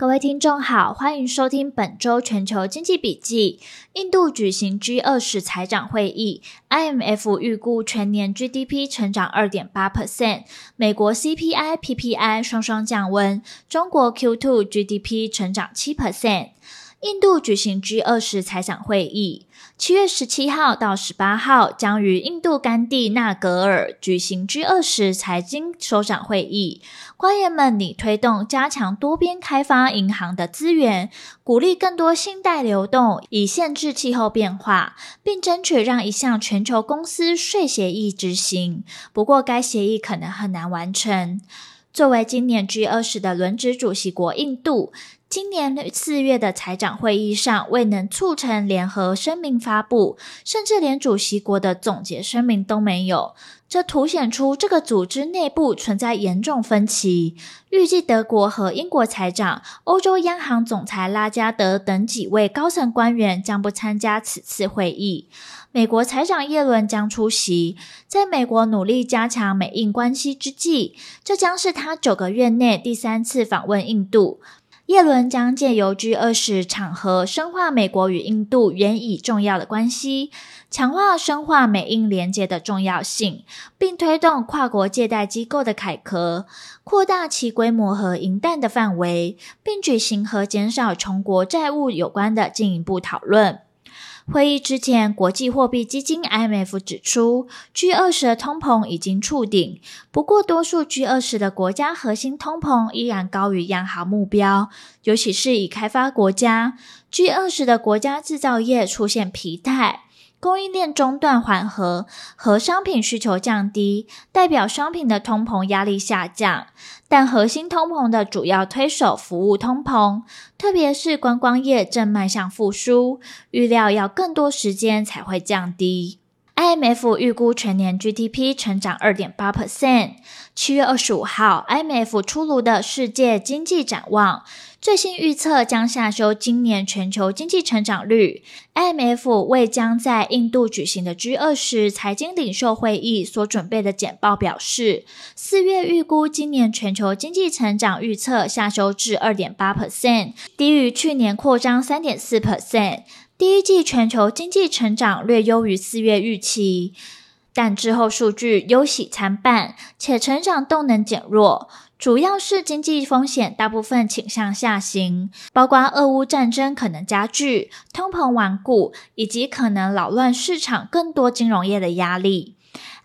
各位听众好，欢迎收听本周全球经济笔记。印度举行 G 二十财长会议，IMF 预估全年 GDP 成长二点八 percent，美国 CPI、PPI 双双降温，中国 Q two GDP 成长七 percent。印度举行 G 二十财长会议，七月十七号到十八号将于印度甘地纳格尔举行 G 二十财经首长会议。官员们拟推动加强多边开发银行的资源，鼓励更多信贷流动，以限制气候变化，并争取让一项全球公司税协议执行。不过，该协议可能很难完成。作为今年 G 二十的轮值主席国，印度。今年四月的财长会议上未能促成联合声明发布，甚至连主席国的总结声明都没有，这凸显出这个组织内部存在严重分歧。预计德国和英国财长、欧洲央行总裁拉加德等几位高层官员将不参加此次会议。美国财长耶伦将出席。在美国努力加强美印关系之际，这将是他九个月内第三次访问印度。耶伦将借由 G 二十场合深化美国与印度原已重要的关系，强化深化美印连结的重要性，并推动跨国借贷机构的改革，扩大其规模和银弹的范围，并举行和减少穷国债务有关的进一步讨论。会议之前，国际货币基金 IMF 指出，G20 的通膨已经触顶。不过，多数 G20 的国家核心通膨依然高于央行目标，尤其是已开发国家。G20 的国家制造业出现疲态。供应链中断缓和和商品需求降低，代表商品的通膨压力下降，但核心通膨的主要推手服务通膨，特别是观光业正迈向复苏，预料要更多时间才会降低。IMF 预估全年 GDP 成长二点八 percent。七月二十五号，IMF 出炉的世界经济展望。最新预测将下修今年全球经济成长率。IMF 为将在印度举行的 G20 财经领袖会议所准备的简报表示，四月预估今年全球经济成长预测下修至二点八 percent，低于去年扩张三点四 percent。第一季全球经济成长略优于四月预期，但之后数据忧喜参半，且成长动能减弱。主要是经济风险大部分倾向下行，包括俄乌战争可能加剧、通膨顽固以及可能扰乱市场更多金融业的压力。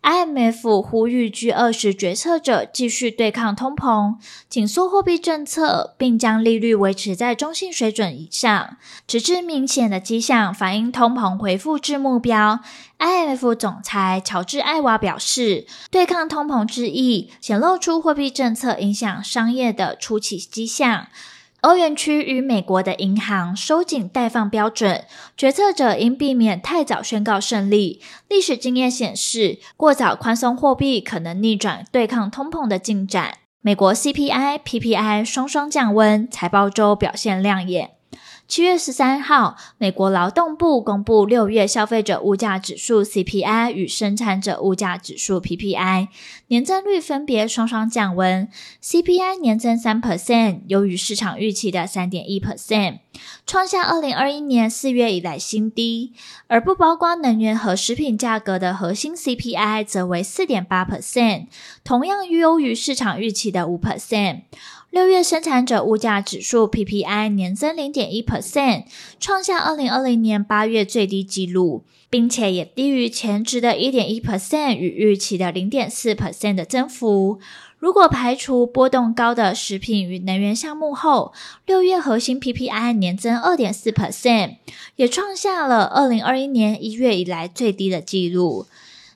IMF 呼吁 G20 决策者继续对抗通膨，紧缩货币政策，并将利率维持在中性水准以上，直至明显的迹象反映通膨回复至目标。IMF 总裁乔治·艾娃表示，对抗通膨之意显露出货币政策影响商业的初期迹象。欧元区与美国的银行收紧贷放标准，决策者应避免太早宣告胜利。历史经验显示，过早宽松货币可能逆转对抗通膨的进展。美国 CPI、PPI 双双降温，财报周表现亮眼。七月十三号，美国劳动部公布六月消费者物价指数 CPI 与生产者物价指数 PPI 年增率分别双双降温，CPI 年增三 percent，优于市场预期的三点一 percent，创下二零二一年四月以来新低。而不包括能源和食品价格的核心 CPI 则为四点八 percent，同样优于市场预期的五 percent。六月生产者物价指数 PPI 年增零点一 percent，创下二零二零年八月最低纪录，并且也低于前值的一点一 percent 与预期的零点四 percent 的增幅。如果排除波动高的食品与能源项目后，六月核心 PPI 年增二点四 percent，也创下了二零二一年一月以来最低的纪录。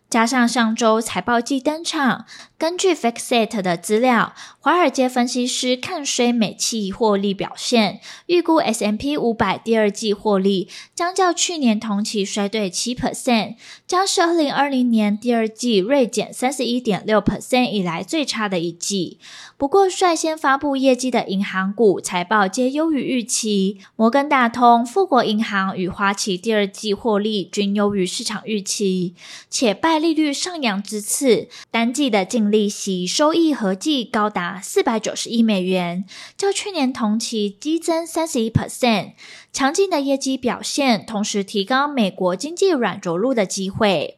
加上上周财报季登场，根据 FactSet 的资料，华尔街分析师看衰美企获利表现，预估 S&P 500第二季获利将较去年同期衰退七 percent，将是二零二零年第二季锐减三十一点六 percent 以来最差的一季。不过，率先发布业绩的银行股财报皆优于预期，摩根大通、富国银行与花旗第二季获利均优于市场预期，且拜利率上扬之次，单季的净利息收益合计高达四百九十亿美元，较去年同期激增三十一 percent。强劲的业绩表现，同时提高美国经济软着陆的机会。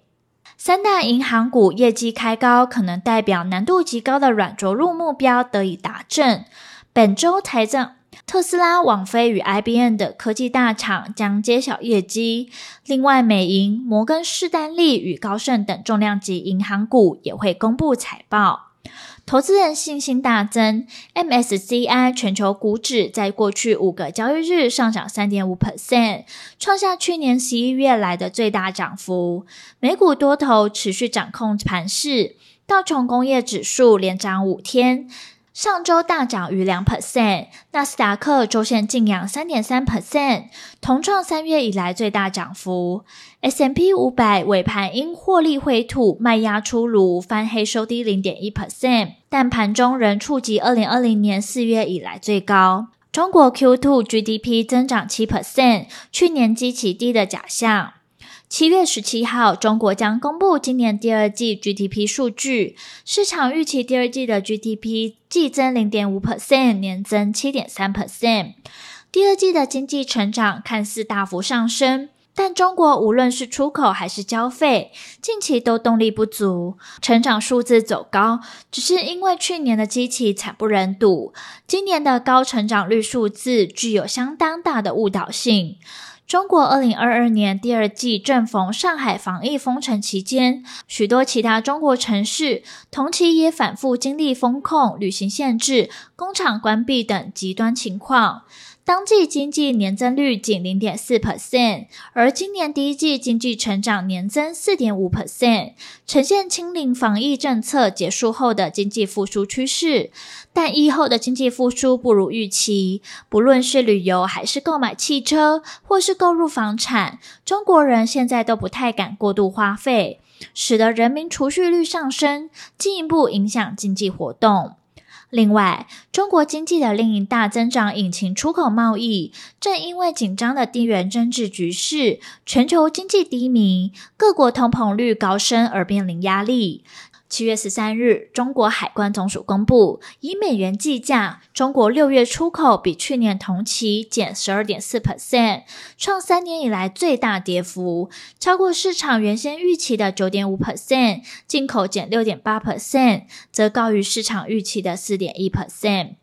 三大银行股业绩开高，可能代表难度极高的软着陆目标得以达成。本周财政，特斯拉、网飞与 IBM 的科技大厂将揭晓业绩。另外，美银、摩根士丹利与高盛等重量级银行股也会公布财报。投资人信心大增，MSCI 全球股指在过去五个交易日上涨三点五 percent，创下去年十一月来的最大涨幅。美股多头持续掌控盘势，道琼工业指数连涨五天。上周大涨逾两 percent，纳斯达克周线劲扬三点三 percent，同创三月以来最大涨幅。S M P 五百尾盘因获利回吐卖压出炉，翻黑收低零点一 percent，但盘中仍触及二零二零年四月以来最高。中国 Q2 GDP 增长七 percent，去年基期低的假象。七月十七号，中国将公布今年第二季 GDP 数据，市场预期第二季的 GDP 季增零点五 percent，年增七点三 percent。第二季的经济成长看似大幅上升，但中国无论是出口还是消费，近期都动力不足，成长数字走高，只是因为去年的基期惨不忍睹，今年的高成长率数字具有相当大的误导性。中国二零二二年第二季正逢上海防疫封城期间，许多其他中国城市同期也反复经历封控、旅行限制、工厂关闭等极端情况。当季经济年增率仅零点四 percent，而今年第一季经济成长年增四点五 percent，呈现清零防疫政策结束后的经济复苏趋势。但疫后的经济复苏不如预期，不论是旅游还是购买汽车，或是购入房产，中国人现在都不太敢过度花费，使得人民储蓄率上升，进一步影响经济活动。另外，中国经济的另一大增长引擎——出口贸易，正因为紧张的地缘政治局势、全球经济低迷、各国通膨率高升而面临压力。七月十三日，中国海关总署公布，以美元计价，中国六月出口比去年同期减十二点四 percent，创三年以来最大跌幅，超过市场原先预期的九点五 percent。进口减六点八 percent，则高于市场预期的四点一 percent。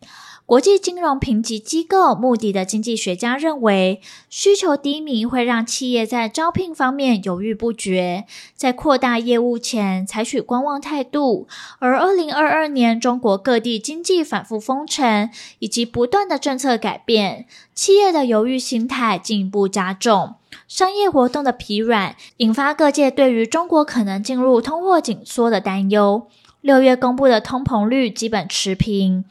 国际金融评级机构穆迪的经济学家认为，需求低迷会让企业在招聘方面犹豫不决，在扩大业务前采取观望态度。而二零二二年中国各地经济反复封城以及不断的政策改变，企业的犹豫心态进一步加重，商业活动的疲软，引发各界对于中国可能进入通货紧缩的担忧。六月公布的通膨率基本持平。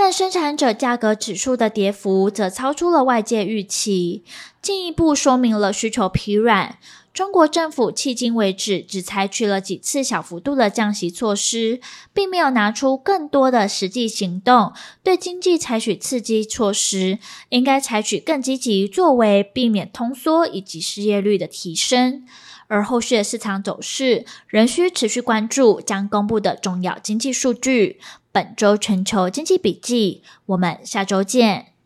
但生产者价格指数的跌幅则超出了外界预期，进一步说明了需求疲软。中国政府迄今为止只采取了几次小幅度的降息措施，并没有拿出更多的实际行动对经济采取刺激措施。应该采取更积极作为，避免通缩以及失业率的提升。而后续的市场走势仍需持续关注将公布的重要经济数据。本周全球经济笔记，我们下周见。